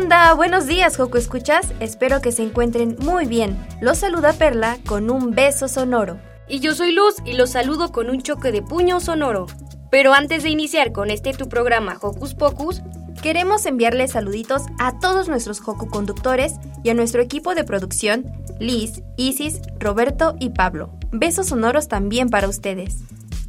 onda? Buenos días, Joco Escuchas. Espero que se encuentren muy bien. Los saluda Perla con un beso sonoro. Y yo soy Luz y los saludo con un choque de puño sonoro. Pero antes de iniciar con este tu programa Hocus Pocus, Queremos enviarles saluditos a todos nuestros Joco conductores y a nuestro equipo de producción, Liz, Isis, Roberto y Pablo. Besos sonoros también para ustedes.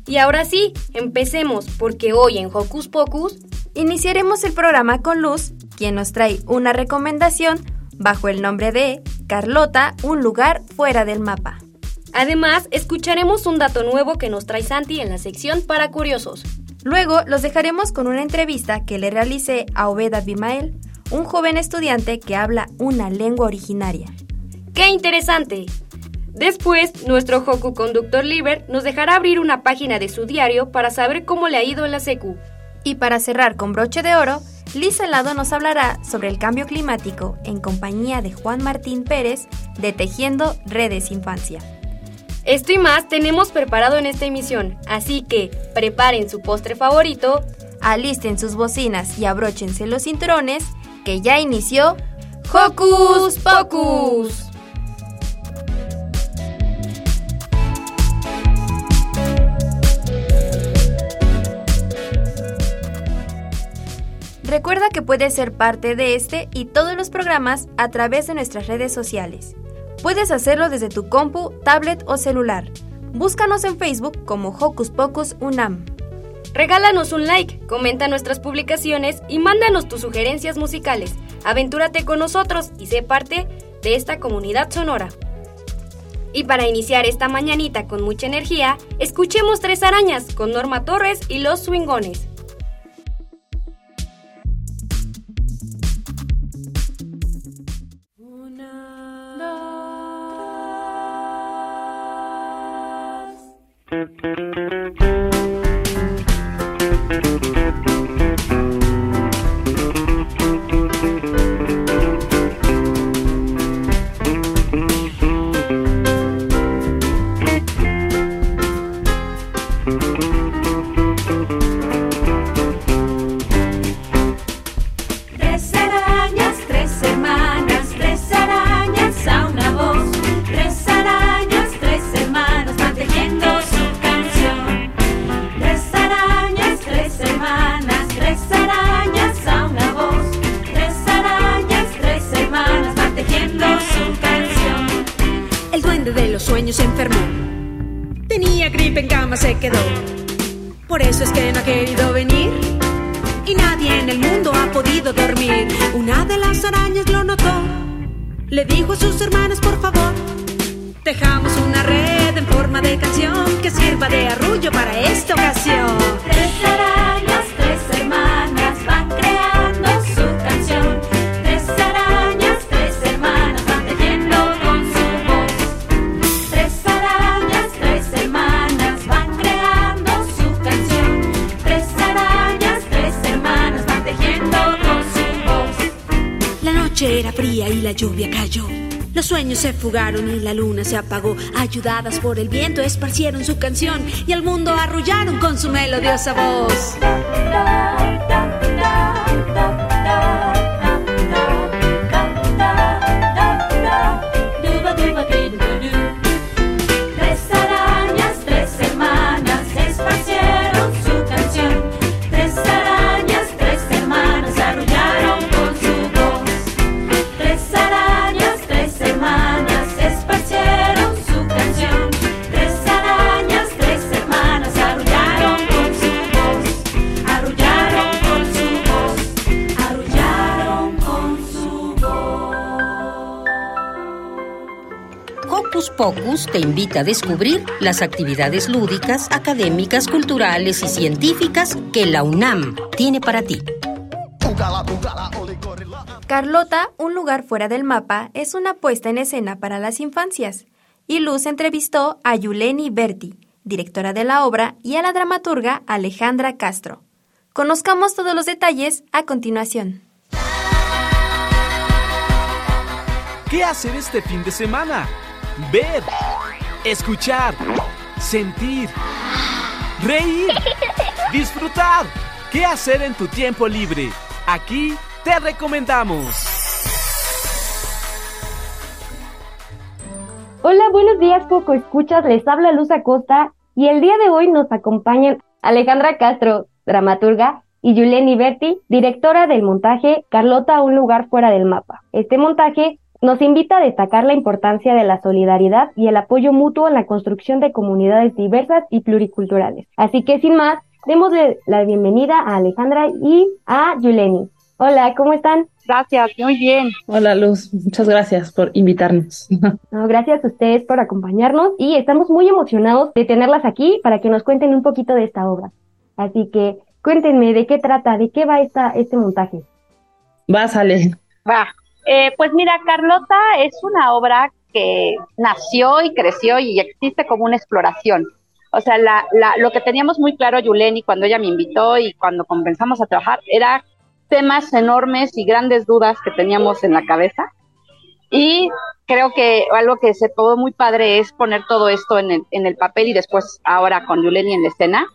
y ahora sí, empecemos porque hoy en Hocus Pocus Iniciaremos el programa con Luz, quien nos trae una recomendación bajo el nombre de Carlota, un lugar fuera del mapa. Además, escucharemos un dato nuevo que nos trae Santi en la sección para curiosos. Luego los dejaremos con una entrevista que le realicé a Obeda Bimael, un joven estudiante que habla una lengua originaria. ¡Qué interesante! Después, nuestro Hoku conductor Liber nos dejará abrir una página de su diario para saber cómo le ha ido en la secu. Y para cerrar con broche de oro, Liz Helado nos hablará sobre el cambio climático en compañía de Juan Martín Pérez de Tejiendo Redes Infancia. Esto y más tenemos preparado en esta emisión, así que preparen su postre favorito. Alisten sus bocinas y abróchense los cinturones, que ya inició Hocus Pocus. Recuerda que puedes ser parte de este y todos los programas a través de nuestras redes sociales. Puedes hacerlo desde tu compu, tablet o celular. Búscanos en Facebook como Hocus Pocus Unam. Regálanos un like, comenta nuestras publicaciones y mándanos tus sugerencias musicales. Aventúrate con nosotros y sé parte de esta comunidad sonora. Y para iniciar esta mañanita con mucha energía, escuchemos Tres Arañas con Norma Torres y Los Swingones. Mm-hmm. Por el viento, esparcieron su canción y al mundo arrullaron con su melodiosa voz. Pocus te invita a descubrir las actividades lúdicas, académicas, culturales y científicas que la UNAM tiene para ti. Carlota, un lugar fuera del mapa, es una puesta en escena para las infancias. Y Luz entrevistó a Yuleni Berti, directora de la obra, y a la dramaturga Alejandra Castro. Conozcamos todos los detalles a continuación. ¿Qué hacer este fin de semana? Ver, escuchar, sentir, reír, disfrutar. ¿Qué hacer en tu tiempo libre? Aquí te recomendamos. Hola, buenos días, Poco Escuchas. Les habla Luz Acosta y el día de hoy nos acompañan Alejandra Castro, dramaturga, y Yuleni Berti, directora del montaje Carlota, un lugar fuera del mapa. Este montaje nos invita a destacar la importancia de la solidaridad y el apoyo mutuo en la construcción de comunidades diversas y pluriculturales. Así que sin más, démosle la bienvenida a Alejandra y a Yuleni. Hola, ¿cómo están? Gracias, muy bien. Hola Luz, muchas gracias por invitarnos. No, gracias a ustedes por acompañarnos y estamos muy emocionados de tenerlas aquí para que nos cuenten un poquito de esta obra. Así que cuéntenme de qué trata, de qué va esta, este montaje. Va, sale. Va. Eh, pues mira, Carlota es una obra que nació y creció y existe como una exploración. O sea, la, la, lo que teníamos muy claro Yuleni cuando ella me invitó y cuando comenzamos a trabajar era temas enormes y grandes dudas que teníamos en la cabeza. Y creo que algo que se todo muy padre es poner todo esto en el, papel y después ahora con Yuleni en la escena.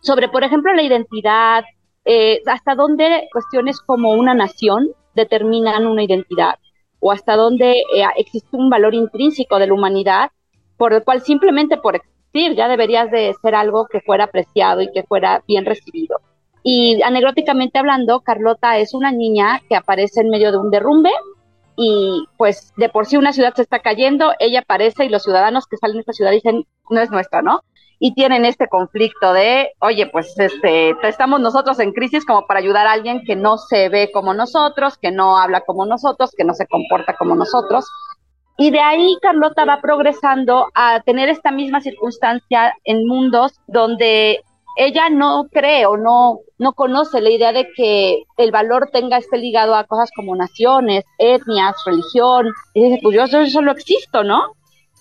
Sobre, por ejemplo, la identidad, eh, hasta dónde cuestiones como una nación determinan una identidad o hasta dónde eh, existe un valor intrínseco de la humanidad por el cual simplemente por existir ya deberías de ser algo que fuera apreciado y que fuera bien recibido. Y anecdóticamente hablando, Carlota es una niña que aparece en medio de un derrumbe y pues de por sí una ciudad se está cayendo, ella aparece y los ciudadanos que salen de esta ciudad dicen, no es nuestra, ¿no? Y tienen este conflicto de, oye, pues este, estamos nosotros en crisis como para ayudar a alguien que no se ve como nosotros, que no habla como nosotros, que no se comporta como nosotros. Y de ahí Carlota va progresando a tener esta misma circunstancia en mundos donde ella no cree o no, no conoce la idea de que el valor tenga esté ligado a cosas como naciones, etnias, religión. Y dice, pues yo solo existo, ¿no?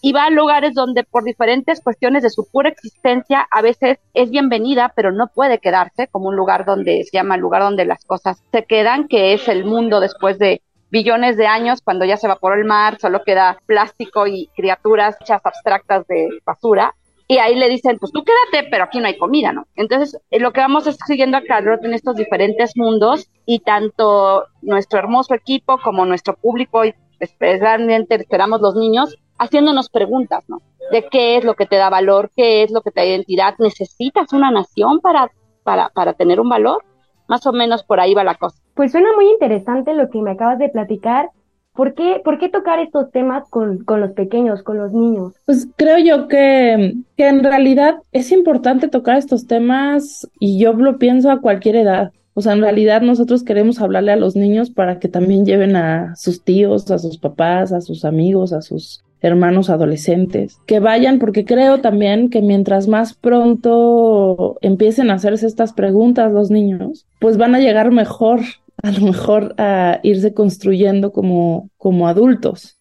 Y va a lugares donde por diferentes cuestiones de su pura existencia a veces es bienvenida, pero no puede quedarse, como un lugar donde se llama el lugar donde las cosas se quedan, que es el mundo después de billones de años, cuando ya se evaporó el mar, solo queda plástico y criaturas hechas abstractas de basura y ahí le dicen, pues tú quédate, pero aquí no hay comida, ¿no? Entonces, eh, lo que vamos es siguiendo a Carlot en estos diferentes mundos y tanto nuestro hermoso equipo como nuestro público y especialmente esperamos los niños haciéndonos preguntas, ¿no? De qué es lo que te da valor, qué es lo que te da identidad, ¿necesitas una nación para, para, para tener un valor? Más o menos por ahí va la cosa. Pues suena muy interesante lo que me acabas de platicar ¿Por qué, ¿Por qué tocar estos temas con, con, los pequeños, con los niños? Pues creo yo que, que en realidad es importante tocar estos temas y yo lo pienso a cualquier edad. O sea, en realidad nosotros queremos hablarle a los niños para que también lleven a sus tíos, a sus papás, a sus amigos, a sus hermanos adolescentes, que vayan porque creo también que mientras más pronto empiecen a hacerse estas preguntas los niños, pues van a llegar mejor a lo mejor a irse construyendo como, como adultos.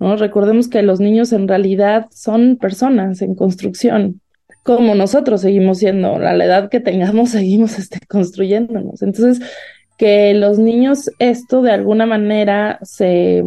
¿no? Recordemos que los niños en realidad son personas en construcción, como nosotros seguimos siendo, a la edad que tengamos seguimos este, construyéndonos. Entonces, que los niños esto de alguna manera se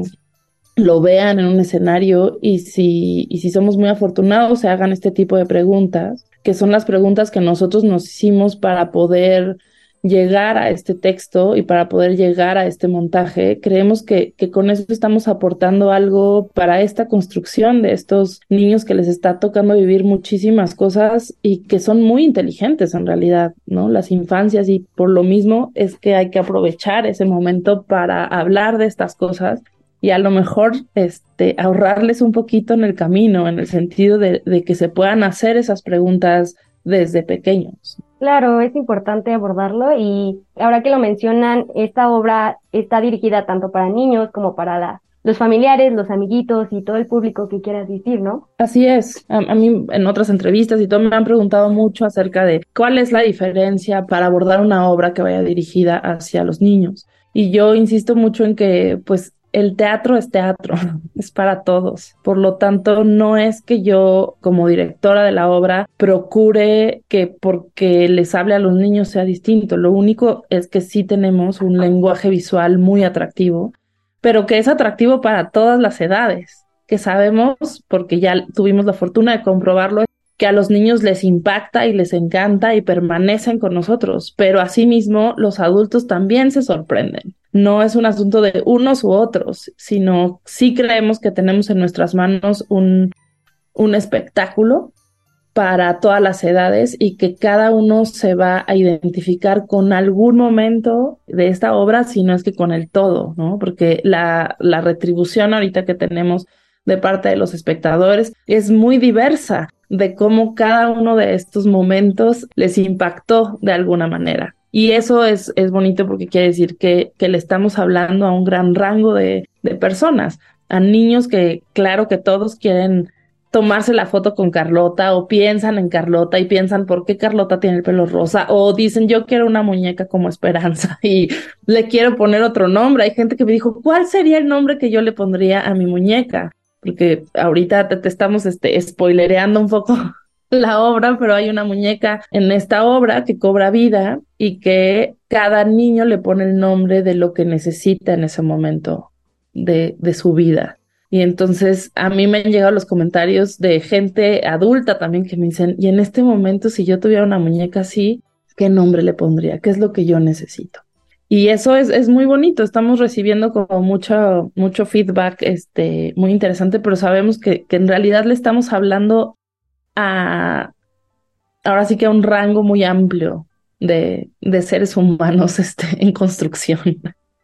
lo vean en un escenario y si, y si somos muy afortunados se hagan este tipo de preguntas, que son las preguntas que nosotros nos hicimos para poder llegar a este texto y para poder llegar a este montaje, creemos que, que, con eso estamos aportando algo para esta construcción de estos niños que les está tocando vivir muchísimas cosas y que son muy inteligentes en realidad, ¿no? Las infancias y por lo mismo es que hay que aprovechar ese momento para hablar de estas cosas y a lo mejor este, ahorrarles un poquito en el camino, en el sentido de, de que se puedan hacer esas preguntas desde pequeños. Claro, es importante abordarlo y ahora que lo mencionan, esta obra está dirigida tanto para niños como para la, los familiares, los amiguitos y todo el público que quiera asistir, ¿no? Así es. A, a, mí en otras entrevistas y todo me han preguntado mucho acerca de cuál es la diferencia para abordar una obra que vaya dirigida hacia los niños. Y yo insisto mucho en que pues el teatro es teatro, es para todos. Por lo tanto, no es que yo como directora de la obra procure que porque les hable a los niños sea distinto. Lo único es que sí tenemos un lenguaje visual muy atractivo pero que es atractivo para todas las edades, que sabemos, porque ya tuvimos la fortuna de comprobarlo, que a los niños les impacta y les encanta y permanecen con nosotros, pero asimismo los adultos también se sorprenden. No es un asunto de unos u otros, sino sí creemos que tenemos en nuestras manos un, un espectáculo para todas las edades y que cada uno se va a identificar con algún momento de esta obra, si no es que con el todo, ¿no? Porque la, la retribución ahorita que tenemos de parte de los espectadores es muy diversa de cómo cada uno de estos momentos les impactó de alguna manera. Y eso es, es bonito porque quiere decir que, que le estamos hablando a un gran rango de, de personas, a niños que claro que todos quieren tomarse la foto con Carlota o piensan en Carlota y piensan por qué Carlota tiene el pelo rosa o dicen yo quiero una muñeca como Esperanza y le quiero poner otro nombre. Hay gente que me dijo, ¿cuál sería el nombre que yo le pondría a mi muñeca? Porque ahorita te, estamos este, spoilereando un poco la obra, pero hay una muñeca en esta obra que cobra vida y que cada niño le pone el nombre de lo que necesita en ese momento de, de su vida. Y entonces a mí me han llegado los comentarios de gente adulta también que me dicen, y en este momento si yo tuviera una muñeca así, ¿qué nombre le pondría? ¿Qué es lo que yo necesito? Y eso es, es muy bonito, estamos recibiendo como mucho, mucho feedback este, muy interesante, pero sabemos que, que en realidad le estamos hablando a, ahora sí que a un rango muy amplio de, de seres humanos este, en construcción.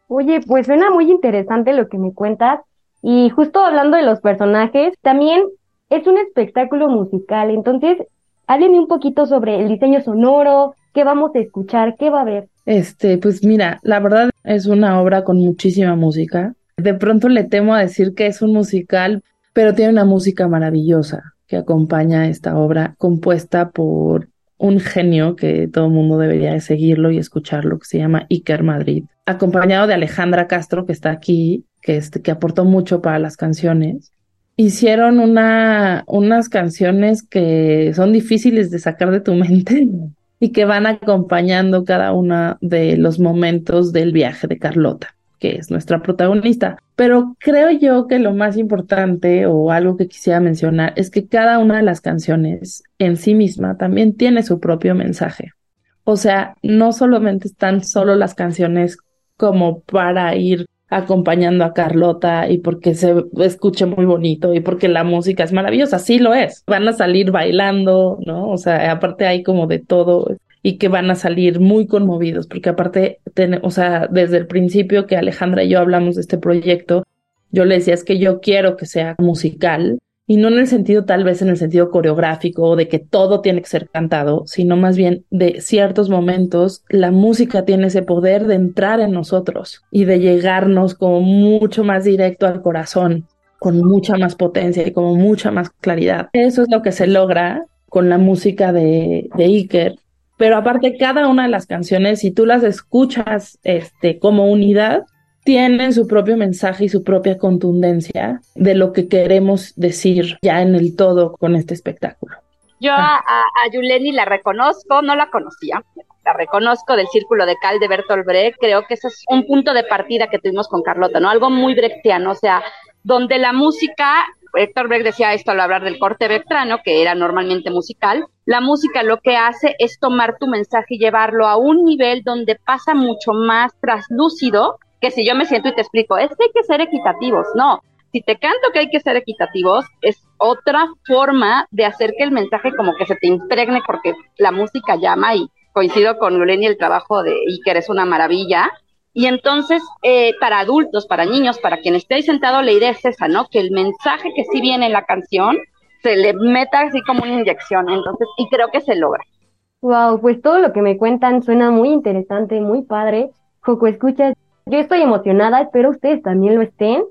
Oye, pues suena muy interesante lo que me cuentas. Y justo hablando de los personajes, también es un espectáculo musical, entonces háblenme un poquito sobre el diseño sonoro, qué vamos a escuchar, qué va a haber. Este, pues mira, la verdad es una obra con muchísima música. De pronto le temo a decir que es un musical, pero tiene una música maravillosa que acompaña esta obra compuesta por un genio que todo el mundo debería de seguirlo y escucharlo, que se llama Iker Madrid, acompañado de Alejandra Castro, que está aquí que, que aportó mucho para las canciones. Hicieron una, unas canciones que son difíciles de sacar de tu mente y que van acompañando cada uno de los momentos del viaje de Carlota, que es nuestra protagonista. Pero creo yo que lo más importante o algo que quisiera mencionar es que cada una de las canciones en sí misma también tiene su propio mensaje. O sea, no solamente están solo las canciones como para ir acompañando a Carlota y porque se escuche muy bonito y porque la música es maravillosa, sí lo es. Van a salir bailando, ¿no? O sea, aparte hay como de todo y que van a salir muy conmovidos, porque aparte, o sea, desde el principio que Alejandra y yo hablamos de este proyecto, yo le decía, es que yo quiero que sea musical, y no en el sentido tal vez en el sentido coreográfico de que todo tiene que ser cantado, sino más bien de ciertos momentos la música tiene ese poder de entrar en nosotros y de llegarnos como mucho más directo al corazón, con mucha más potencia y como mucha más claridad. Eso es lo que se logra con la música de, de Iker. Pero aparte, cada una de las canciones, si tú las escuchas este, como unidad, tienen su propio mensaje y su propia contundencia de lo que queremos decir ya en el todo con este espectáculo. Yo a, a Yuleni la reconozco, no la conocía, la reconozco del Círculo de Cal de Bertolt Brecht, creo que ese es un punto de partida que tuvimos con Carlota, ¿no? Algo muy brechtiano, o sea, donde la música, Héctor Brecht decía esto al hablar del corte brechtiano, que era normalmente musical, la música lo que hace es tomar tu mensaje y llevarlo a un nivel donde pasa mucho más traslúcido que si yo me siento y te explico, es que hay que ser equitativos, no. Si te canto que hay que ser equitativos, es otra forma de hacer que el mensaje como que se te impregne porque la música llama y coincido con Luleni, el trabajo de Iker es una maravilla. Y entonces, eh, para adultos, para niños, para quien esté ahí sentado, la idea es esa, ¿no? Que el mensaje que sí viene en la canción se le meta así como una inyección. Entonces, y creo que se logra. Wow, pues todo lo que me cuentan suena muy interesante, muy padre. Joco, escuchas yo estoy emocionada, espero ustedes también lo estén.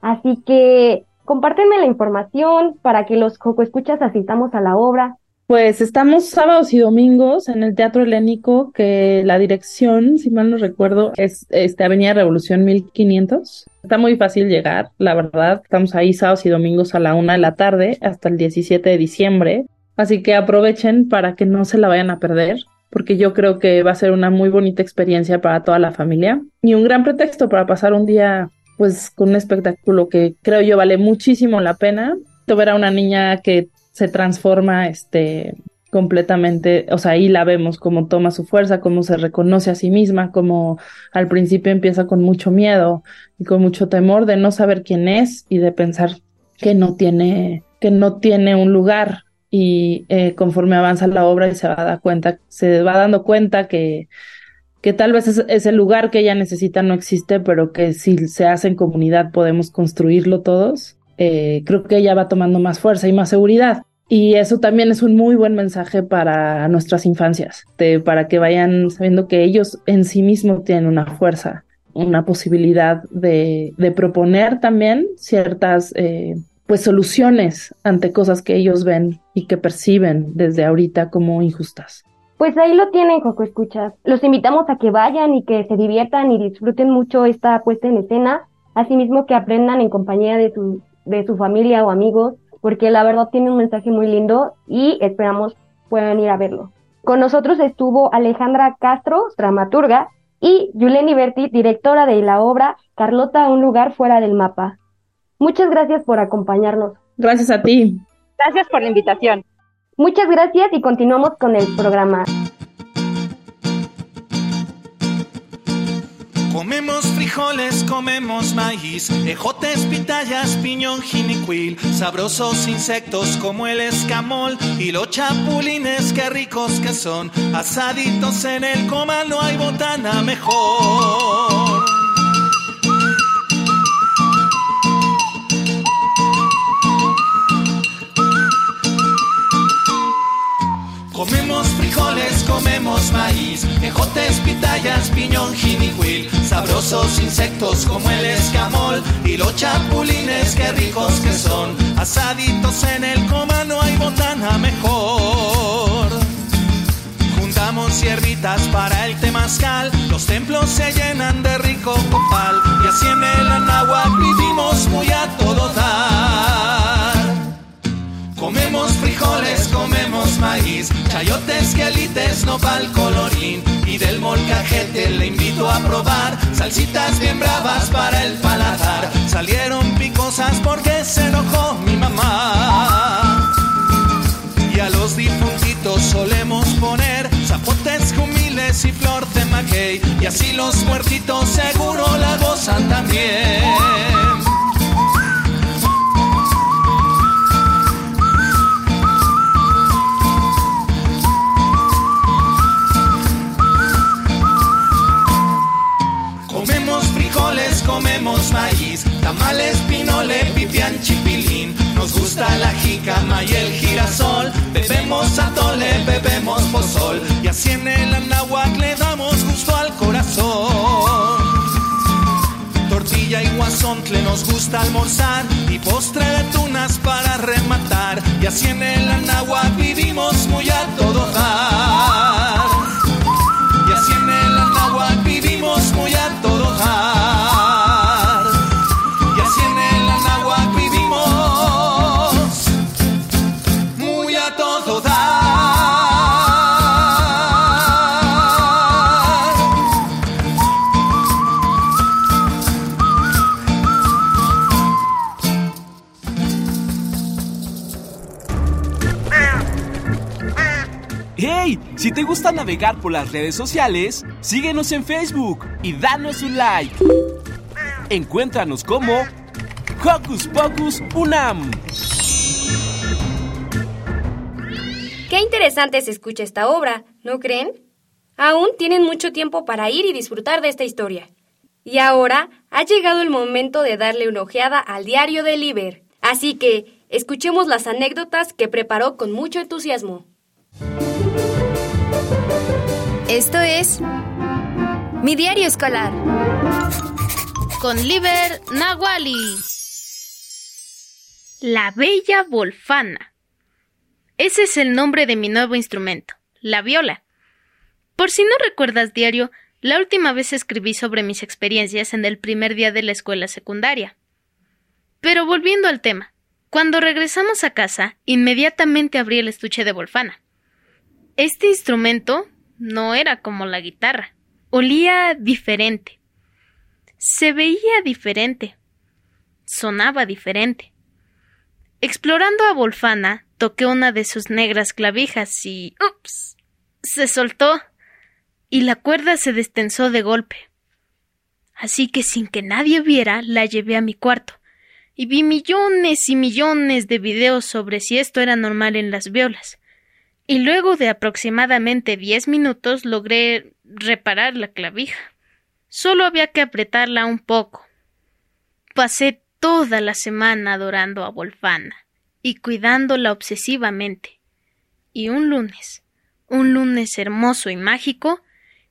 Así que compártenme la información para que los Coco Escuchas asistamos a la obra. Pues estamos sábados y domingos en el Teatro Helénico, que la dirección, si mal no recuerdo, es este, Avenida Revolución 1500. Está muy fácil llegar, la verdad. Estamos ahí sábados y domingos a la una de la tarde hasta el 17 de diciembre. Así que aprovechen para que no se la vayan a perder, porque yo creo que va a ser una muy bonita experiencia para toda la familia y un gran pretexto para pasar un día pues con un espectáculo que creo yo vale muchísimo la pena. Ver a una niña que se transforma este completamente, o sea, ahí la vemos cómo toma su fuerza, cómo se reconoce a sí misma, cómo al principio empieza con mucho miedo y con mucho temor de no saber quién es y de pensar que no tiene que no tiene un lugar y eh, conforme avanza la obra y se va a dar cuenta, se va dando cuenta que que tal vez ese lugar que ella necesita no existe, pero que si se hace en comunidad podemos construirlo todos. Eh, creo que ella va tomando más fuerza y más seguridad. Y eso también es un muy buen mensaje para nuestras infancias, para que vayan sabiendo que ellos en sí mismos tienen una fuerza, una posibilidad de, de proponer también ciertas eh, pues soluciones ante cosas que ellos ven y que perciben desde ahorita como injustas. Pues ahí lo tienen, Coco Escuchas. Los invitamos a que vayan y que se diviertan y disfruten mucho esta puesta en escena, asimismo que aprendan en compañía de su, de su familia o amigos, porque la verdad tiene un mensaje muy lindo y esperamos puedan ir a verlo. Con nosotros estuvo Alejandra Castro, dramaturga, y Yuleni Berti, directora de la obra Carlota, un lugar fuera del mapa. Muchas gracias por acompañarnos. Gracias a ti. Gracias por la invitación. Muchas gracias y continuamos con el programa. Comemos frijoles, comemos maíz, ejotes, pitayas, piñón, jinicuil, sabrosos insectos como el escamol y los chapulines, qué ricos que son, asaditos en el comal, no hay botana mejor. Comemos frijoles, comemos maíz, ejotes, pitayas, piñón, jinicuil, sabrosos insectos como el escamol y los chapulines, qué ricos que son, asaditos en el coma, no hay botana mejor. Juntamos hierbitas para el temazcal, los templos se llenan de rico copal y así en el anáhuac vivimos muy a todo dar. Comemos frijoles, comemos maíz, chayotes, quelites, nopal, colorín y del molcajete le invito a probar salsitas bien bravas para el paladar. Salieron picosas porque se enojó mi mamá. Y a los difuntitos solemos poner zapotes, jumiles y flor de maguey y así los muertitos seguro la gozan también. Comemos maíz, tamales, pinole, pipián, chipilín. Nos gusta la jícama y el girasol. Bebemos atole, bebemos pozol. Y así en el anáhuac le damos gusto al corazón. Tortilla y guasontle nos gusta almorzar y postre de tunas para rematar. Y así en el anáhuac navegar por las redes sociales, síguenos en Facebook y danos un like. Encuéntranos como Hocus Pocus Unam. Qué interesante se escucha esta obra, ¿no creen? Aún tienen mucho tiempo para ir y disfrutar de esta historia. Y ahora ha llegado el momento de darle una ojeada al diario de Liber. Así que escuchemos las anécdotas que preparó con mucho entusiasmo. Esto es Mi Diario Escolar. Con Liber Nahuali. La Bella Wolfana. Ese es el nombre de mi nuevo instrumento, la viola. Por si no recuerdas, diario, la última vez escribí sobre mis experiencias en el primer día de la escuela secundaria. Pero volviendo al tema, cuando regresamos a casa, inmediatamente abrí el estuche de Wolfana. Este instrumento no era como la guitarra, olía diferente, se veía diferente, sonaba diferente. Explorando a Wolfana, toqué una de sus negras clavijas y. ¡Ups! se soltó y la cuerda se destensó de golpe. Así que sin que nadie viera, la llevé a mi cuarto y vi millones y millones de videos sobre si esto era normal en las violas. Y luego de aproximadamente diez minutos logré reparar la clavija. Solo había que apretarla un poco. Pasé toda la semana adorando a Wolfana y cuidándola obsesivamente. Y un lunes, un lunes hermoso y mágico,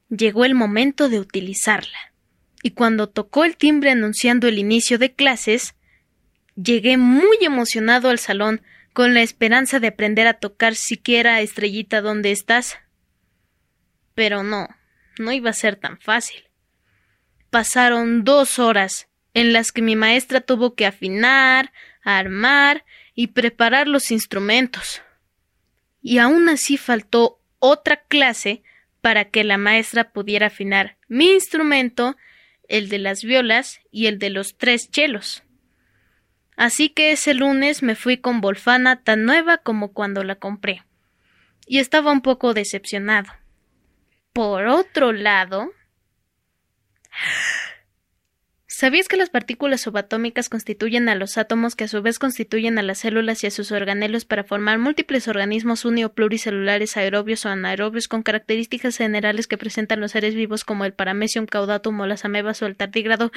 llegó el momento de utilizarla. Y cuando tocó el timbre anunciando el inicio de clases, llegué muy emocionado al salón con la esperanza de aprender a tocar siquiera Estrellita ¿dónde estás? Pero no, no iba a ser tan fácil. Pasaron dos horas en las que mi maestra tuvo que afinar, armar y preparar los instrumentos. Y aún así faltó otra clase para que la maestra pudiera afinar mi instrumento, el de las violas y el de los tres chelos. Así que ese lunes me fui con Volfana tan nueva como cuando la compré. Y estaba un poco decepcionado. Por otro lado. ¿Sabías que las partículas subatómicas constituyen a los átomos que a su vez constituyen a las células y a sus organelos para formar múltiples organismos uni o pluricelulares aerobios o anaerobios con características generales que presentan los seres vivos como el paramecium caudatum o las amebas o el tardígrado?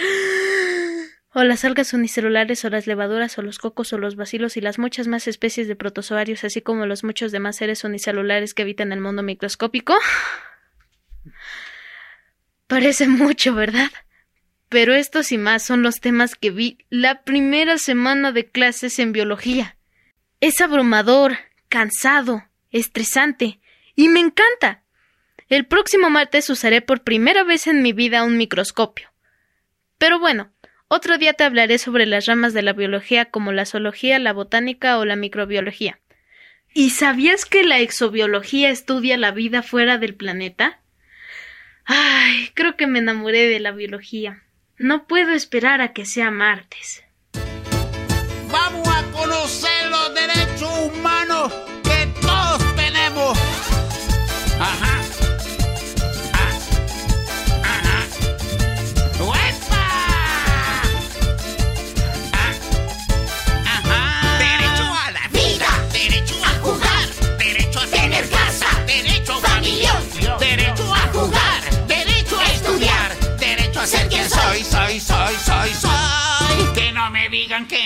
O las algas unicelulares o las levaduras o los cocos o los bacilos y las muchas más especies de protozoarios, así como los muchos demás seres unicelulares que habitan el mundo microscópico? Parece mucho, ¿verdad? Pero estos y más son los temas que vi la primera semana de clases en biología. Es abrumador, cansado, estresante, y me encanta. El próximo martes usaré por primera vez en mi vida un microscopio. Pero bueno, otro día te hablaré sobre las ramas de la biología como la zoología, la botánica o la microbiología. ¿Y sabías que la exobiología estudia la vida fuera del planeta? Ay, creo que me enamoré de la biología. No puedo esperar a que sea martes.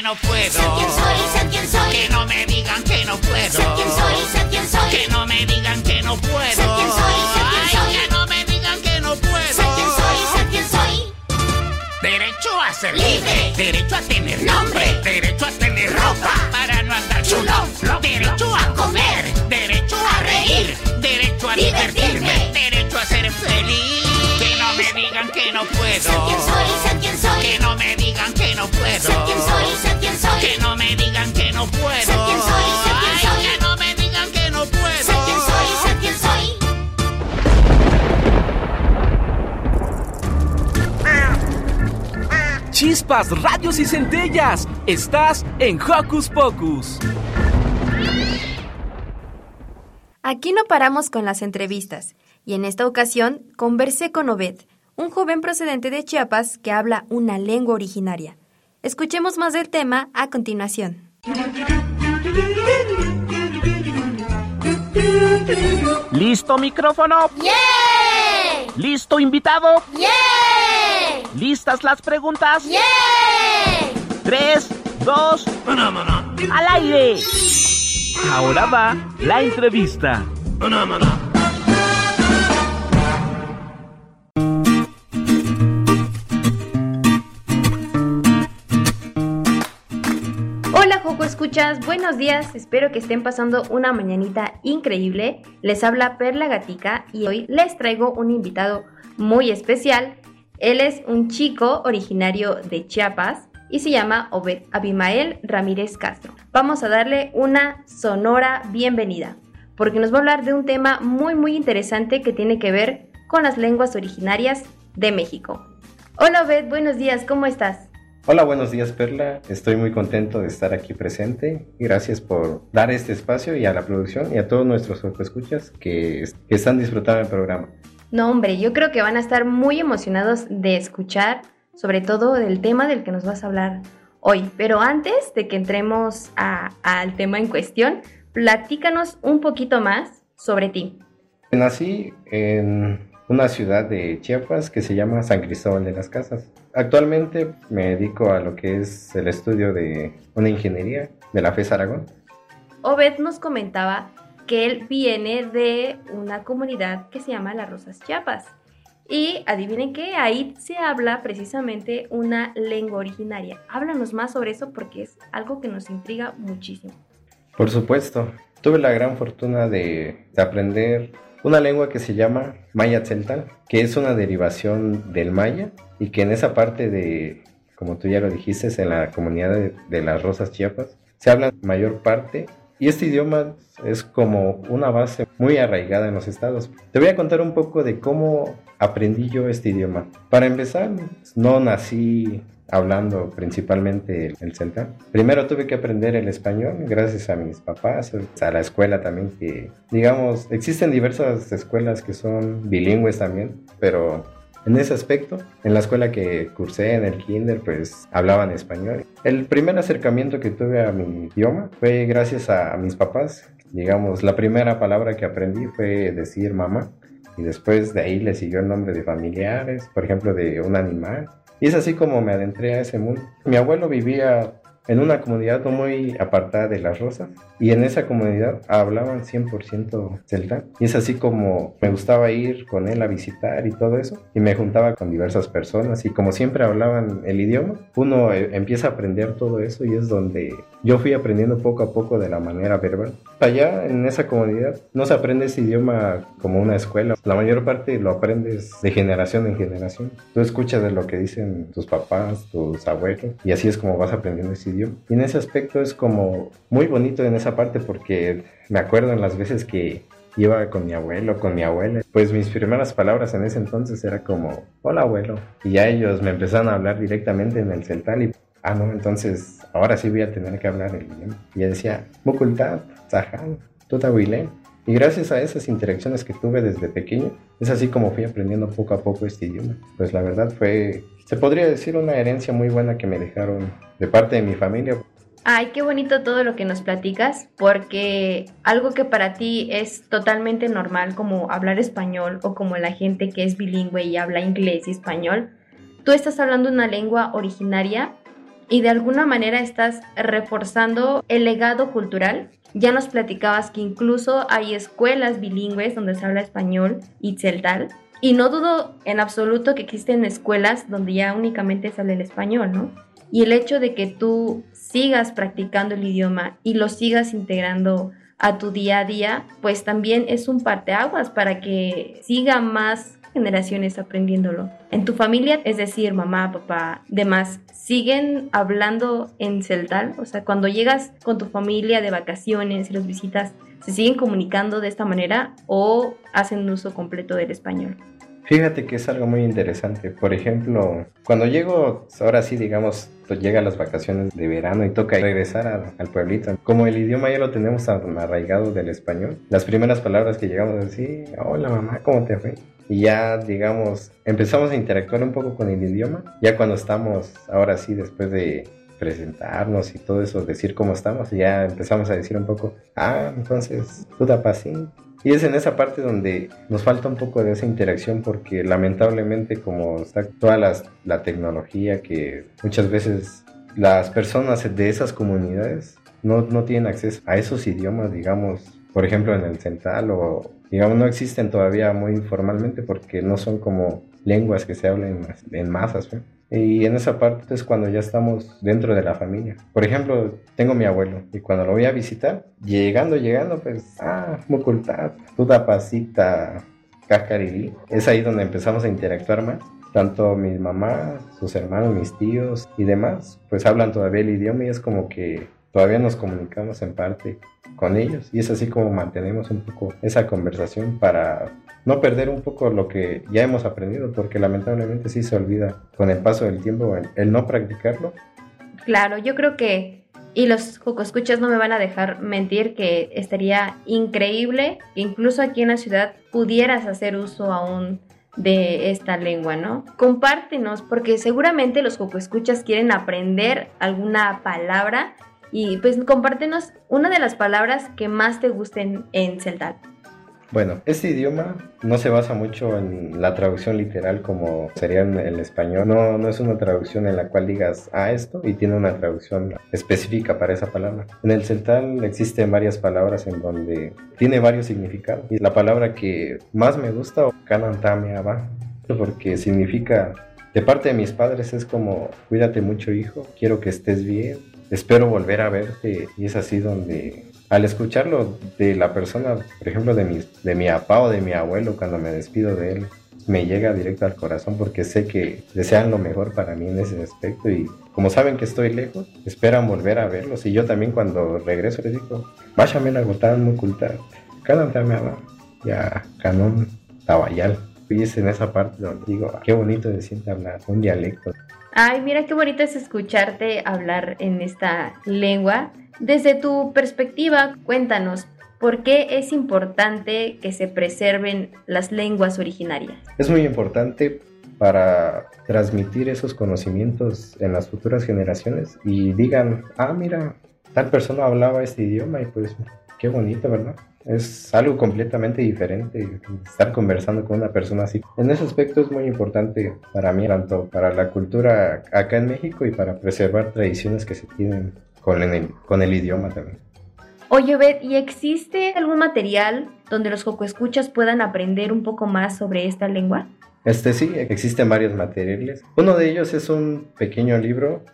No puedo. Ser quien soy, ser quien soy. Que no me digan que no puedo. Ser quien soy, ser quien soy. Que no me digan que no puedo. Ser quien soy, ser quien soy. que no me digan que no puedo. Ser quien soy, ser quien soy. Derecho a ser libre. Derecho a tener nombre. Derecho a tener ropa. Para no andar chulo. Derecho a comer. Derecho a reír. Derecho a divertirme. Derecho a ser feliz digan que no puedo. Soy, soy. Que no me digan que no puedo. Ser quien soy, ser quien soy. Que no me digan que no puedo. Ser quien soy, ser quien soy. que no me digan que no puedo. Ser quien soy, ser quien soy. Chispas, radios y centellas. Estás en Hocus Pocus. Aquí no paramos con las entrevistas y en esta ocasión conversé con Obed, un joven procedente de Chiapas que habla una lengua originaria. Escuchemos más del tema a continuación. ¿Listo micrófono? ¡Yeah! ¿Listo invitado? ¡Yeah! ¿Listas las preguntas? ¡Yeah! Tres, dos, al aire. Ahora va la entrevista. Escuchas, buenos días, espero que estén pasando una mañanita increíble. Les habla Perla Gatica y hoy les traigo un invitado muy especial. Él es un chico originario de Chiapas y se llama Obed Abimael Ramírez Castro. Vamos a darle una sonora bienvenida porque nos va a hablar de un tema muy muy interesante que tiene que ver con las lenguas originarias de México. Hola Obed, buenos días, ¿cómo estás? Hola, buenos días Perla. Estoy muy contento de estar aquí presente. Gracias por dar este espacio y a la producción y a todos nuestros escuchas que, que están disfrutando del programa. No, hombre, yo creo que van a estar muy emocionados de escuchar, sobre todo del tema del que nos vas a hablar hoy. Pero antes de que entremos al tema en cuestión, platícanos un poquito más sobre ti. Nací en una ciudad de Chiapas que se llama San Cristóbal de las Casas. Actualmente me dedico a lo que es el estudio de una ingeniería de la FES Aragón. Obed nos comentaba que él viene de una comunidad que se llama Las Rosas Chiapas. Y adivinen qué, ahí se habla precisamente una lengua originaria. Háblanos más sobre eso porque es algo que nos intriga muchísimo. Por supuesto, tuve la gran fortuna de, de aprender una lengua que se llama Maya Tzeltal, que es una derivación del maya y que en esa parte de, como tú ya lo dijiste, en la comunidad de, de las Rosas Chiapas, se habla mayor parte y este idioma es como una base muy arraigada en los estados. Te voy a contar un poco de cómo aprendí yo este idioma. Para empezar, no nací hablando principalmente el celta. Primero tuve que aprender el español gracias a mis papás, a la escuela también que, digamos, existen diversas escuelas que son bilingües también, pero en ese aspecto, en la escuela que cursé en el kinder, pues hablaban español. El primer acercamiento que tuve a mi idioma fue gracias a, mis papás. Digamos, la primera palabra que aprendí fue decir mamá y después de ahí le siguió el nombre de familiares, por ejemplo, de un animal. Y es así como me adentré a ese mundo. Mi abuelo vivía en una comunidad muy apartada de Las Rosas y en esa comunidad hablaban 100% celta. Y es así como me gustaba ir con él a visitar y todo eso. Y me juntaba con diversas personas y como siempre hablaban el idioma, uno eh, empieza a aprender todo eso y es donde yo fui aprendiendo poco a poco de la manera verbal. Allá en esa comunidad no se aprende ese idioma como una escuela. La mayor parte lo aprendes de generación en generación. Tú escuchas de lo que dicen tus papás, tus abuelos y así es como vas aprendiendo ese idioma. Y en ese aspecto es como muy bonito en esa parte porque me acuerdo en las veces que iba con mi abuelo, con mi abuela, pues mis primeras palabras en ese entonces era como, hola abuelo. Y ya ellos me empezaron a hablar directamente en el celtal y, ah no, entonces ahora sí voy a tener que hablar el idioma. Y decía, Mukultat, Sahan, Tutahuilén. Y gracias a esas interacciones que tuve desde pequeño, es así como fui aprendiendo poco a poco este idioma. Pues la verdad fue, se podría decir, una herencia muy buena que me dejaron de parte de mi familia. Ay, qué bonito todo lo que nos platicas, porque algo que para ti es totalmente normal, como hablar español o como la gente que es bilingüe y habla inglés y español, tú estás hablando una lengua originaria y de alguna manera estás reforzando el legado cultural. Ya nos platicabas que incluso hay escuelas bilingües donde se habla español y celtal. Y no dudo en absoluto que existen escuelas donde ya únicamente se habla el español, ¿no? Y el hecho de que tú sigas practicando el idioma y lo sigas integrando a tu día a día, pues también es un parteaguas para que siga más generaciones aprendiéndolo. En tu familia, es decir, mamá, papá, demás, siguen hablando en celtal, o sea, cuando llegas con tu familia de vacaciones y los visitas, ¿se siguen comunicando de esta manera o hacen uso completo del español? Fíjate que es algo muy interesante. Por ejemplo, cuando llego, ahora sí, digamos, pues llega las vacaciones de verano y toca regresar al pueblito. Como el idioma ya lo tenemos arraigado del español, las primeras palabras que llegamos a decir, hola mamá, ¿cómo te fue? Y ya, digamos, empezamos a interactuar un poco con el idioma. Ya cuando estamos, ahora sí, después de presentarnos y todo eso, decir cómo estamos, y ya empezamos a decir un poco, ah, entonces, tú así. Y es en esa parte donde nos falta un poco de esa interacción porque lamentablemente como está toda las- la tecnología que muchas veces las personas de esas comunidades no, no tienen acceso a esos idiomas, digamos, por ejemplo en el central o digamos no existen todavía muy informalmente porque no son como lenguas que se hablen en masas. Y en esa parte es cuando ya estamos dentro de la familia. Por ejemplo, tengo mi abuelo y cuando lo voy a visitar, llegando, llegando, pues, ah, mucultat, tuda pasita, cacarili. Es ahí donde empezamos a interactuar más. Tanto mi mamá, sus hermanos, mis tíos y demás, pues hablan todavía el idioma y es como que todavía nos comunicamos en parte con ellos y es así como mantenemos un poco esa conversación para no perder un poco lo que ya hemos aprendido porque lamentablemente sí se olvida con el paso del tiempo el, el no practicarlo. Claro, yo creo que, y los escuchas no me van a dejar mentir, que estaría increíble que incluso aquí en la ciudad pudieras hacer uso aún de esta lengua, ¿no? Compártenos, porque seguramente los escuchas quieren aprender alguna palabra y pues compártenos una de las palabras que más te gusten en celtal. Bueno, este idioma no se basa mucho en la traducción literal como sería en el español. No, no es una traducción en la cual digas a esto y tiene una traducción específica para esa palabra. En el celtal existen varias palabras en donde tiene varios significados. Y la palabra que más me gusta, kanantameaba, porque significa de parte de mis padres es como cuídate mucho hijo, quiero que estés bien, espero volver a verte y es así donde al escucharlo de la persona, por ejemplo, de mi, de mi papá o de mi abuelo, cuando me despido de él, me llega directo al corazón porque sé que desean lo mejor para mí en ese aspecto y como saben que estoy lejos, esperan volver a verlos y yo también cuando regreso les digo, váyame la gotan muy culta, cántame ya canon tabayal. Y es en esa parte donde digo, "Ah, qué bonito se siente hablar un dialecto. Ay, mira qué bonito es escucharte hablar en esta lengua. Desde tu perspectiva, cuéntanos, ¿por qué es importante que se preserven las lenguas originarias? Es muy importante para transmitir esos conocimientos en las futuras generaciones y digan, ah, mira, tal persona hablaba este idioma y pues qué bonito, ¿verdad? Es algo completamente diferente estar conversando con una persona así. En ese aspecto es muy importante para mí, tanto para la cultura acá en México y para preservar tradiciones que se tienen con el, con el idioma también. Oye, Bet, ¿y existe algún material donde los escuchas puedan aprender un poco más sobre esta lengua? Este sí, existen varios materiales. Uno de ellos es un pequeño libro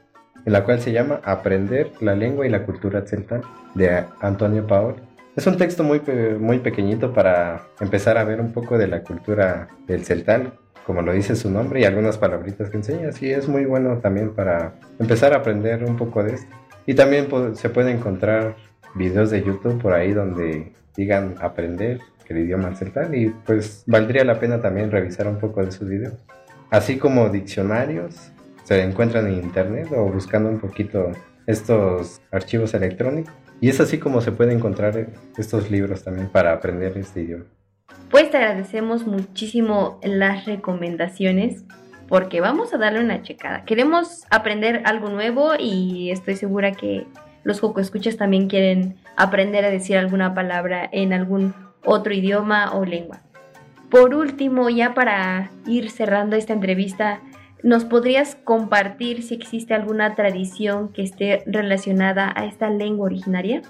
en la cual se llama Aprender la lengua y la cultura celtal de Antonio Paoli. Es un texto muy, muy pequeñito para empezar a ver un poco de la cultura del celtal, como lo dice su nombre, y algunas palabritas que enseña. Sí, es muy bueno también para empezar a aprender un poco de esto. Y también po- se puede encontrar videos de YouTube por ahí donde digan aprender el idioma celtal y pues valdría la pena también revisar un poco de sus videos. Así como diccionarios se encuentran en internet o buscando un poquito estos archivos electrónicos. Y es así como se puede encontrar estos libros también para aprender este idioma. Pues te agradecemos muchísimo las recomendaciones porque vamos a darle una checada. Queremos aprender algo nuevo y estoy segura que los Joco Escuchas también quieren aprender a decir alguna palabra en algún otro idioma o lengua. Por último, ya para ir cerrando esta entrevista, ¿nos podrías compartir si existe alguna tradición que esté relacionada a esta lengua originaria?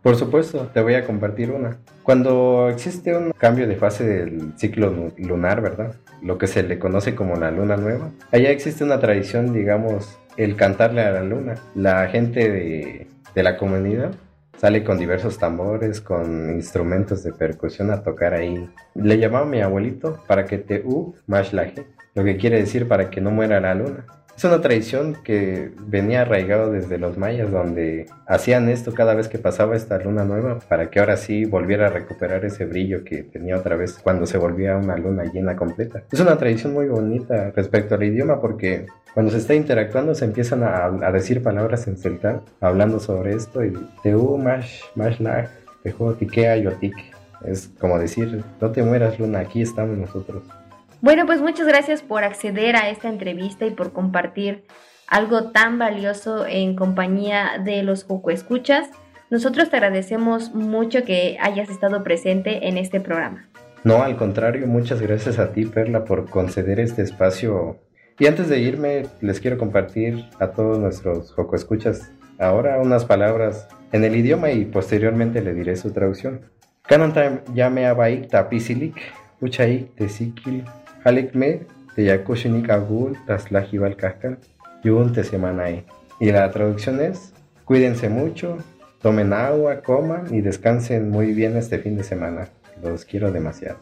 Por supuesto, te voy a compartir una. Cuando existe un cambio de fase del ciclo lunar, ¿verdad? Lo que se le conoce como la luna nueva. Allá existe una tradición, digamos, el cantarle a la luna. La gente de, de la comunidad sale con diversos tambores, con instrumentos de percusión a tocar ahí. Le llamaba a mi abuelito para que te u mashlaje, lo que quiere decir para que no muera la luna. Es una tradición que venía arraigado desde los mayas, donde hacían esto cada vez que pasaba esta luna nueva, para que ahora sí volviera a recuperar ese brillo que tenía otra vez cuando se volvía una luna llena completa. Es una tradición muy bonita respecto al idioma, porque cuando se está interactuando se empiezan a, decir palabras en celtal, hablando sobre esto, y teu mash, mash lag, tejo tikea yotik. Es como decir, no te mueras luna, aquí estamos nosotros. Bueno, pues muchas gracias por acceder a esta entrevista y por compartir algo tan valioso en compañía de los Joco Escuchas. Nosotros te agradecemos mucho que hayas estado presente en este programa. No, al contrario, muchas gracias a ti, Perla, por conceder este espacio. Y antes de irme, les quiero compartir a todos nuestros Joco Escuchas ahora unas palabras en el idioma y posteriormente le diré su traducción. Kananta llame abaik tapisilik, uchaik tesikil, halikme Teyakushinik Agul, Taslajibal Cascal, Yun Tesemanae. Y la traducción es, cuídense mucho, tomen agua, coman y descansen muy bien este fin de semana. Los quiero demasiado.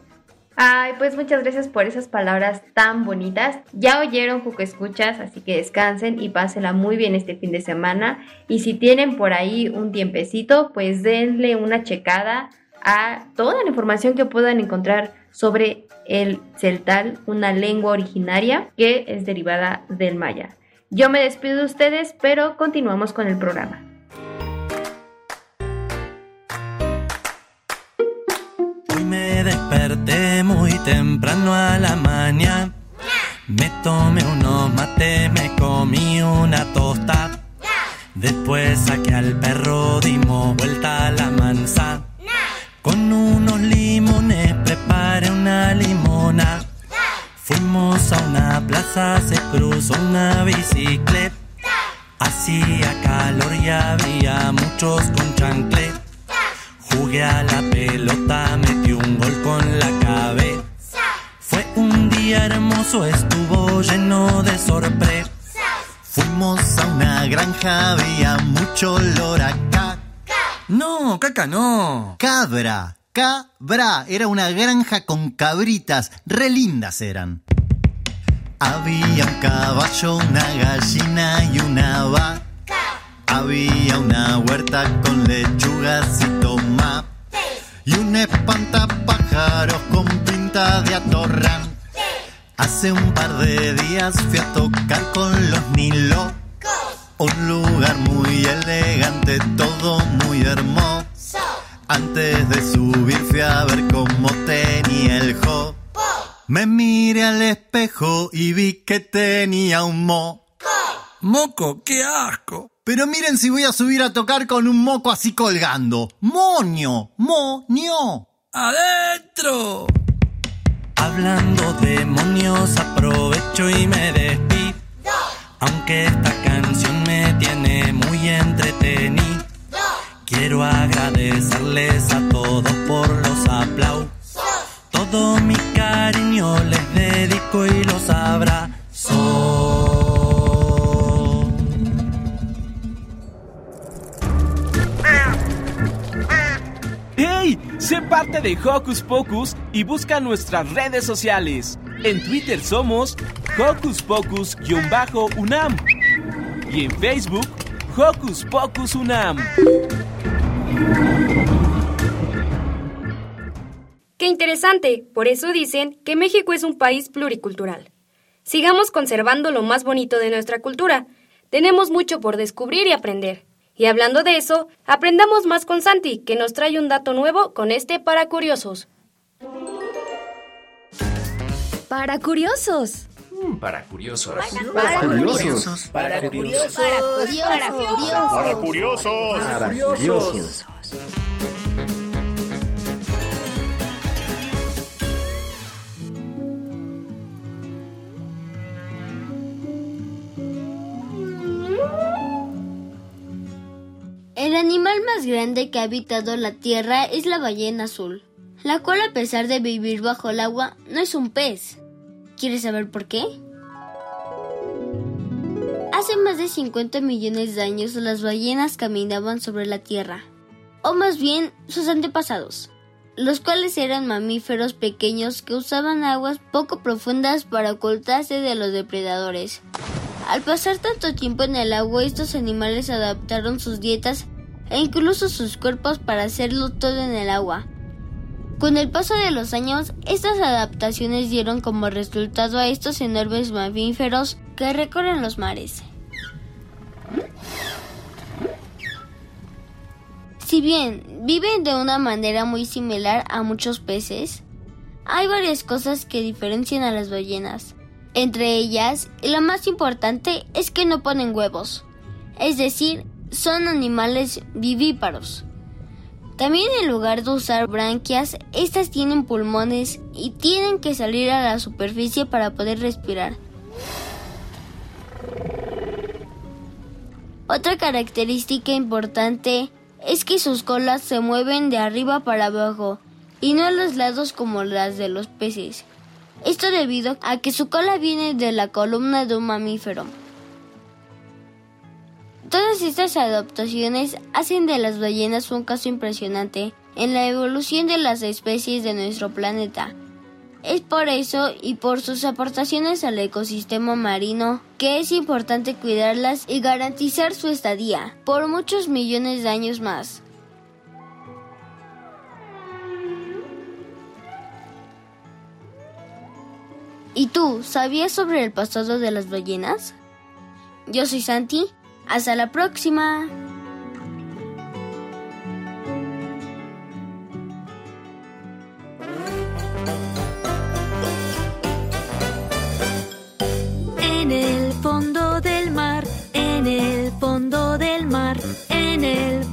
Ay, pues muchas gracias por esas palabras tan bonitas. Ya oyeron Juco Escuchas, así que descansen y pásenla muy bien este fin de semana. Y si tienen por ahí un tiempecito, pues denle una checada a toda la información que puedan encontrar sobre el celtal, una lengua originaria que es derivada del maya. Yo me despido de ustedes, pero continuamos con el programa. Hoy me desperté muy temprano a la mañana. Me tomé unos mates, me comí una tosta. Después saqué al perro, dimos vuelta a la manzana. Con unos limones una limona. Fuimos a una plaza, se cruzó una bicicleta. Hacía calor y había muchos con chanclet. Jugué a la pelota, metí un gol con la cabeza. Fue un día hermoso, estuvo lleno de sorpresa. Fuimos a una granja, había mucho olor a caca. No, caca no. Cabra, cabra. Era una granja con cabritas, re lindas eran. Había un caballo, una gallina y una vaca. Había una huerta con lechugas y tomate. Y un espantapájaros con pinta de atorrán. Hace un par de días fui a tocar con los Nilo. Un lugar muy elegante, todo muy hermoso. Antes de subir fui a ver cómo tenía el jo. Me miré al espejo y vi que tenía un mo. Moco, qué asco. Pero miren si voy a subir a tocar con un moco así colgando. Moño, moño. ¡Adentro! Hablando de demonios, aprovecho y me despido. Aunque esta canción me tiene muy entretenido. Quiero agradecerles a todos por los aplausos. Todo mi cariño les dedico y los abrazo. ¡Hey! Sé parte de Hocus Pocus y busca nuestras redes sociales. En Twitter somos Hocus Pocus-UNAM y en Facebook Hocus Pocus UNAM. ¡Qué interesante! Por eso dicen que México es un país pluricultural. Sigamos conservando lo más bonito de nuestra cultura. Tenemos mucho por descubrir y aprender. Y hablando de eso, aprendamos más con Santi, que nos trae un dato nuevo con este para curiosos. Para curiosos. Para curiosos. Para curiosos. Para curiosos. Para curiosos. Para curiosos. Para curiosos. El animal más grande que ha habitado la Tierra es la ballena azul, la cual a pesar de vivir bajo el agua no es un pez. ¿Quieres saber por qué? Hace más de 50 millones de años las ballenas caminaban sobre la Tierra, o más bien sus antepasados, los cuales eran mamíferos pequeños que usaban aguas poco profundas para ocultarse de los depredadores. Al pasar tanto tiempo en el agua, estos animales adaptaron sus dietas e incluso sus cuerpos para hacerlo todo en el agua. Con el paso de los años, estas adaptaciones dieron como resultado a estos enormes mamíferos que recorren los mares. Si bien viven de una manera muy similar a muchos peces, hay varias cosas que diferencian a las ballenas. Entre ellas, la más importante es que no ponen huevos, es decir, son animales vivíparos. También en lugar de usar branquias, estas tienen pulmones y tienen que salir a la superficie para poder respirar. Otra característica importante es que sus colas se mueven de arriba para abajo y no a los lados como las de los peces. Esto debido a que su cola viene de la columna de un mamífero. Todas estas adaptaciones hacen de las ballenas un caso impresionante en la evolución de las especies de nuestro planeta. Es por eso y por sus aportaciones al ecosistema marino que es importante cuidarlas y garantizar su estadía por muchos millones de años más. ¿Y tú, sabías sobre el pasado de las ballenas? Yo soy Santi. Hasta la próxima. En el fondo del mar, en el fondo del mar, en el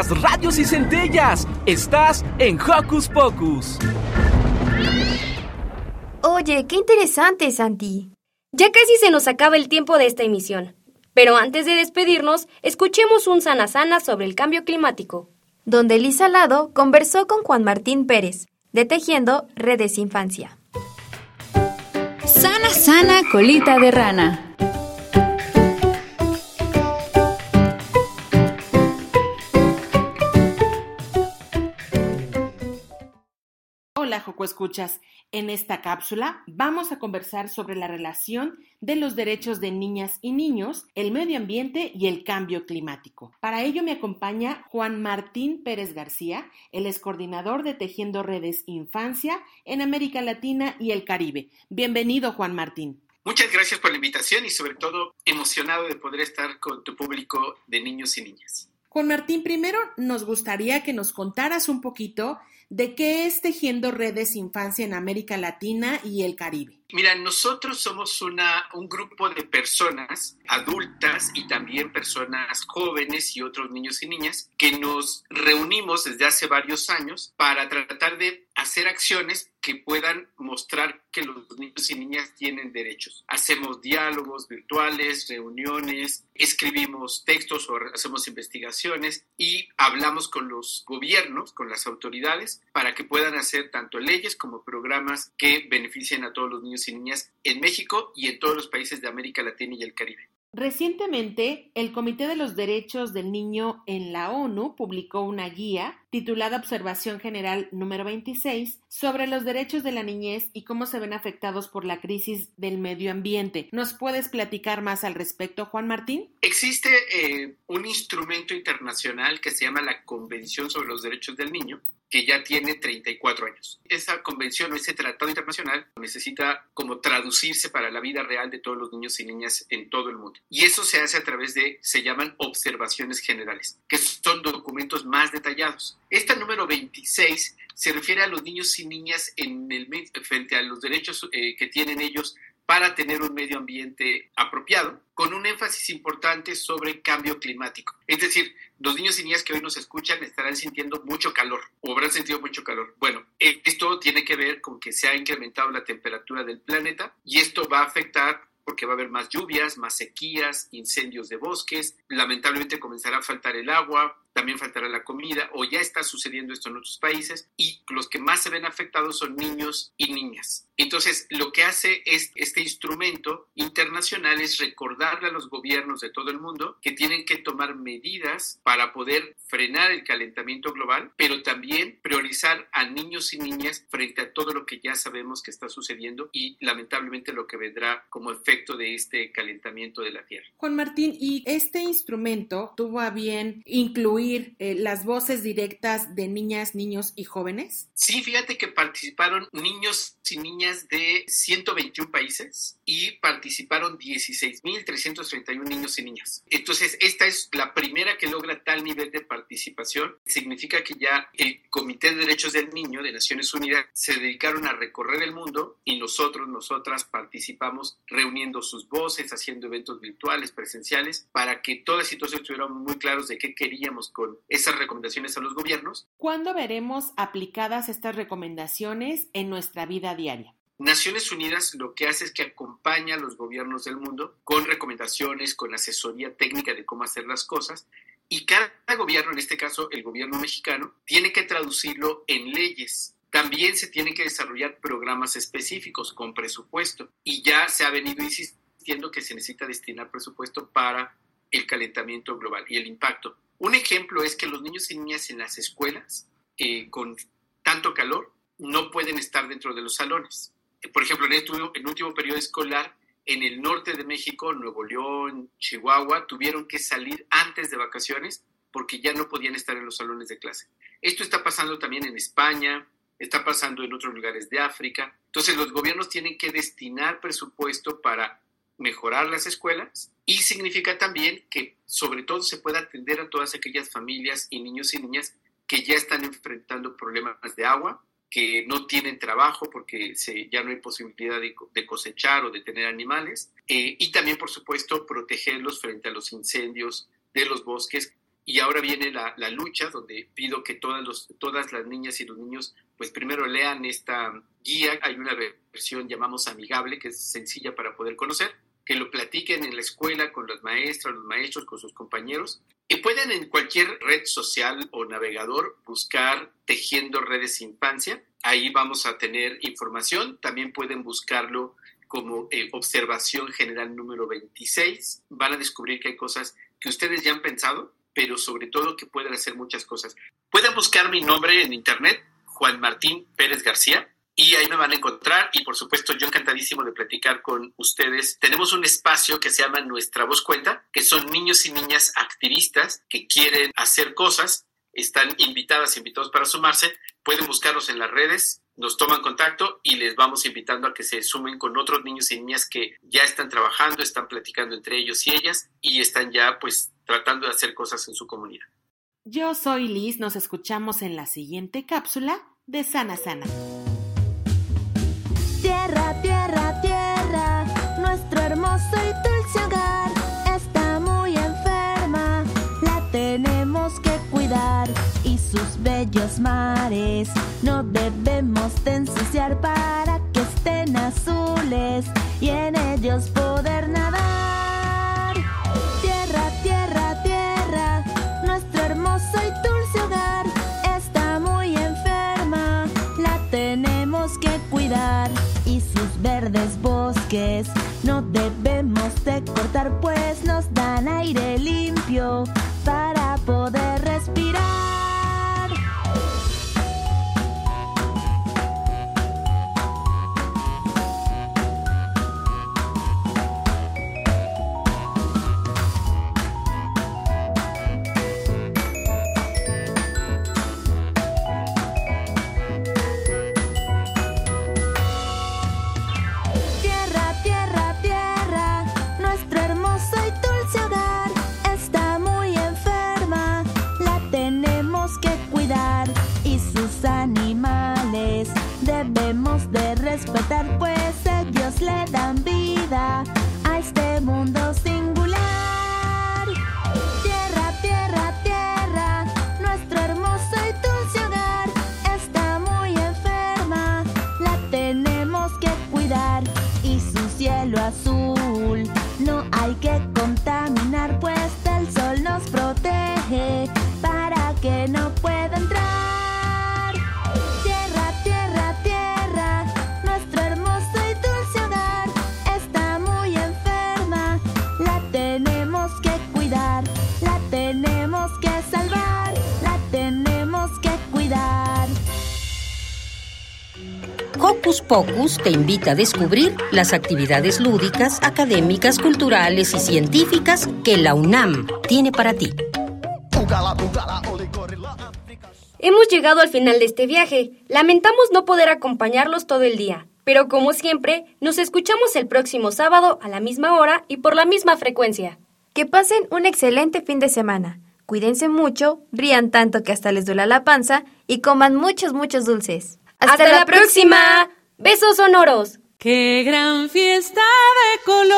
Chispas, radios y centellas. Estás en Hocus Pocus. Oye, qué interesante, Santi. Ya casi se nos acaba el tiempo de esta emisión. Pero antes de despedirnos, escuchemos un sana sana sobre el cambio climático. Donde Lisa Lado conversó con Juan Martín Pérez, de Tejiendo Redes Infancia. Sana, sana, colita de rana. Hola, Joco Escuchas. En esta cápsula vamos a conversar sobre la relación de los derechos de niñas y niños, el medio ambiente y el cambio climático. Para ello me acompaña Juan Martín Pérez García, el es coordinador de Tejiendo Redes Infancia en América Latina y el Caribe. Bienvenido, Juan Martín. Muchas gracias por la invitación y sobre todo emocionado de poder estar con tu público de niños y niñas. Juan Martín, primero nos gustaría que nos contaras un poquito de qué es Tejiendo Redes Infancia en América Latina y el Caribe. Mira, nosotros somos una, un grupo de personas adultas y también personas jóvenes y otros niños y niñas que nos reunimos desde hace varios años para tratar de hacer acciones que puedan mostrar que los niños y niñas tienen derechos. Hacemos diálogos virtuales, reuniones, escribimos textos o hacemos investigaciones y hablamos con los gobiernos, con las autoridades, para que puedan hacer tanto leyes como programas que beneficien a todos los niños y niñas en México y en todos los países de América Latina y el Caribe. Recientemente, el Comité de los Derechos del Niño en la ONU publicó una guía titulada Observación General número 26 sobre los derechos de la niñez y cómo se ven afectados por la crisis del medio ambiente. ¿Nos puedes platicar más al respecto, Juan Martín? Existe eh, un instrumento internacional que se llama la Convención sobre los Derechos del Niño que ya tiene 34 años. Esa convención o ese tratado internacional necesita como traducirse para la vida real de todos los niños y niñas en todo el mundo. Y eso se hace a través de, se llaman observaciones generales, que son documentos más detallados. Esta número 26 se refiere a los niños y niñas en el, frente a los derechos eh, que tienen ellos para tener un medio ambiente apropiado, con un énfasis importante sobre cambio climático. Es decir, los niños y niñas que hoy nos escuchan estarán sintiendo mucho calor o habrán sentido mucho calor. Bueno, esto tiene que ver con que se ha incrementado la temperatura del planeta y esto va a afectar porque va a haber más lluvias, más sequías, incendios de bosques, lamentablemente comenzará a faltar el agua, también faltará la comida, o ya está sucediendo esto en otros países, y los que más se ven afectados son niños y niñas. Entonces, lo que hace es, este instrumento internacional es recordarle a los gobiernos de todo el mundo que tienen que tomar medidas para poder frenar el calentamiento global, pero también priorizar a niños y niñas frente a todo lo que ya sabemos que está sucediendo y lamentablemente lo que vendrá como efecto de este calentamiento de la Tierra. Juan Martín, ¿y este instrumento tuvo a bien incluir eh, las voces directas de niñas, niños y jóvenes? Sí, fíjate que participaron niños y niñas de 121 países y participaron 16.331 niños y niñas. Entonces, esta es la primera que logra tal nivel de participación. Significa que ya el Comité de Derechos del Niño de Naciones Unidas se dedicaron a recorrer el mundo y nosotros, nosotras participamos reuniendo sus voces, haciendo eventos virtuales, presenciales, para que todas situaciones estuvieran muy claros de qué queríamos con esas recomendaciones a los gobiernos. ¿Cuándo veremos aplicadas estas recomendaciones en nuestra vida diaria? Naciones Unidas lo que hace es que acompaña a los gobiernos del mundo con recomendaciones, con asesoría técnica de cómo hacer las cosas y cada gobierno, en este caso el gobierno mexicano, tiene que traducirlo en leyes. También se tienen que desarrollar programas específicos con presupuesto y ya se ha venido insistiendo que se necesita destinar presupuesto para el calentamiento global y el impacto. Un ejemplo es que los niños y niñas en las escuelas eh, con tanto calor no pueden estar dentro de los salones por ejemplo, en el, último, en el último periodo escolar, en el norte de México, Nuevo León, Chihuahua, tuvieron que salir antes de vacaciones porque ya no podían estar en los salones de clase. Esto está pasando también en España, está pasando en otros lugares de África. Entonces los gobiernos tienen que destinar presupuesto para mejorar las escuelas y significa también que sobre todo se pueda atender a todas aquellas familias y niños y niñas que ya están enfrentando problemas de agua, que no tienen trabajo porque se, ya no hay posibilidad de, cosechar o de tener animales, eh, y también, por supuesto, protegerlos frente a los incendios de los bosques. Y ahora viene la, la lucha donde pido que todas, los, todas las niñas y los niños, pues primero lean esta guía. Hay una versión, llamamos amigable, que es sencilla para poder conocer, que lo platiquen en la escuela con las maestras, los maestros, con sus compañeros. Y pueden en cualquier red social o navegador buscar Tejiendo Redes Infancia. Ahí vamos a tener información. También pueden buscarlo como eh, observación general número 26. Van a descubrir que hay cosas que ustedes ya han pensado, pero sobre todo que pueden hacer muchas cosas. Pueden buscar mi nombre en internet, Juan Martín Pérez García y ahí me van a encontrar y por supuesto yo encantadísimo de platicar con ustedes. Tenemos un espacio que se llama Nuestra Voz Cuenta, que son niños y niñas activistas que quieren hacer cosas, están invitadas, invitados para sumarse, pueden buscarlos en las redes, nos toman contacto y les vamos invitando a que se sumen con otros niños y niñas que ya están trabajando, están platicando entre ellos y ellas y están ya pues tratando de hacer cosas en su comunidad. Yo soy Liz, nos escuchamos en la siguiente cápsula de Sana Sana. Nuestro hermoso y dulce hogar. Está muy enferma, la tenemos que cuidar. Y sus bellos mares no debemos de ensuciar para que estén azules y en ellos poder nadar. Tierra, tierra, tierra, nuestro hermoso y dulce hogar. Está muy enferma, la tenemos que cuidar. Y sus verdes bosques no debemos de cortar pues nos dan aire limpio para poder respirar. Que no puede entrar. Tierra, tierra, tierra, nuestro hermoso y dulce hogar está muy enferma. La tenemos que cuidar, la tenemos que salvar, la tenemos que cuidar. Hocus Pocus te invita a descubrir las actividades lúdicas, académicas, culturales y científicas que la UNAM tiene para ti. Hemos llegado al final de este viaje. Lamentamos no poder acompañarlos todo el día, pero como siempre, nos escuchamos el próximo sábado a la misma hora y por la misma frecuencia. Que pasen un excelente fin de semana. Cuídense mucho, rían tanto que hasta les duela la panza y coman muchos, muchos dulces. ¡Hasta, la, próxima! ¡Besos sonoros! ¡Qué gran fiesta de colores!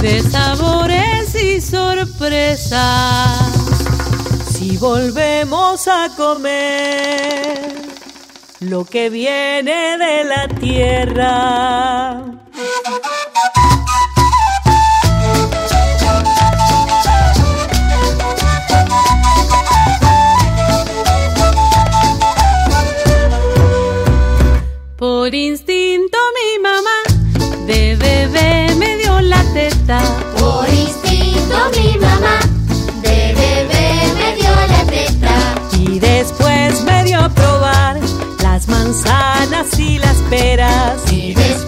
De sabores y sorpresas. Si volvemos a comer lo que viene de la tierra. Manzanas y las peras.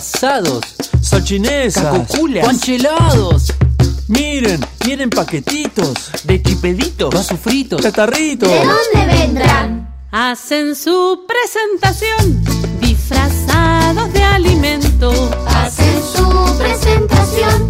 Envasados. Salchinesas, Cacoculas. conchelados. Miren, vienen paquetitos. De chipeditos. Vasos fritos. Catarritos. ¿De dónde vendrán? Hacen su presentación disfrazados de alimento. Hacen su presentación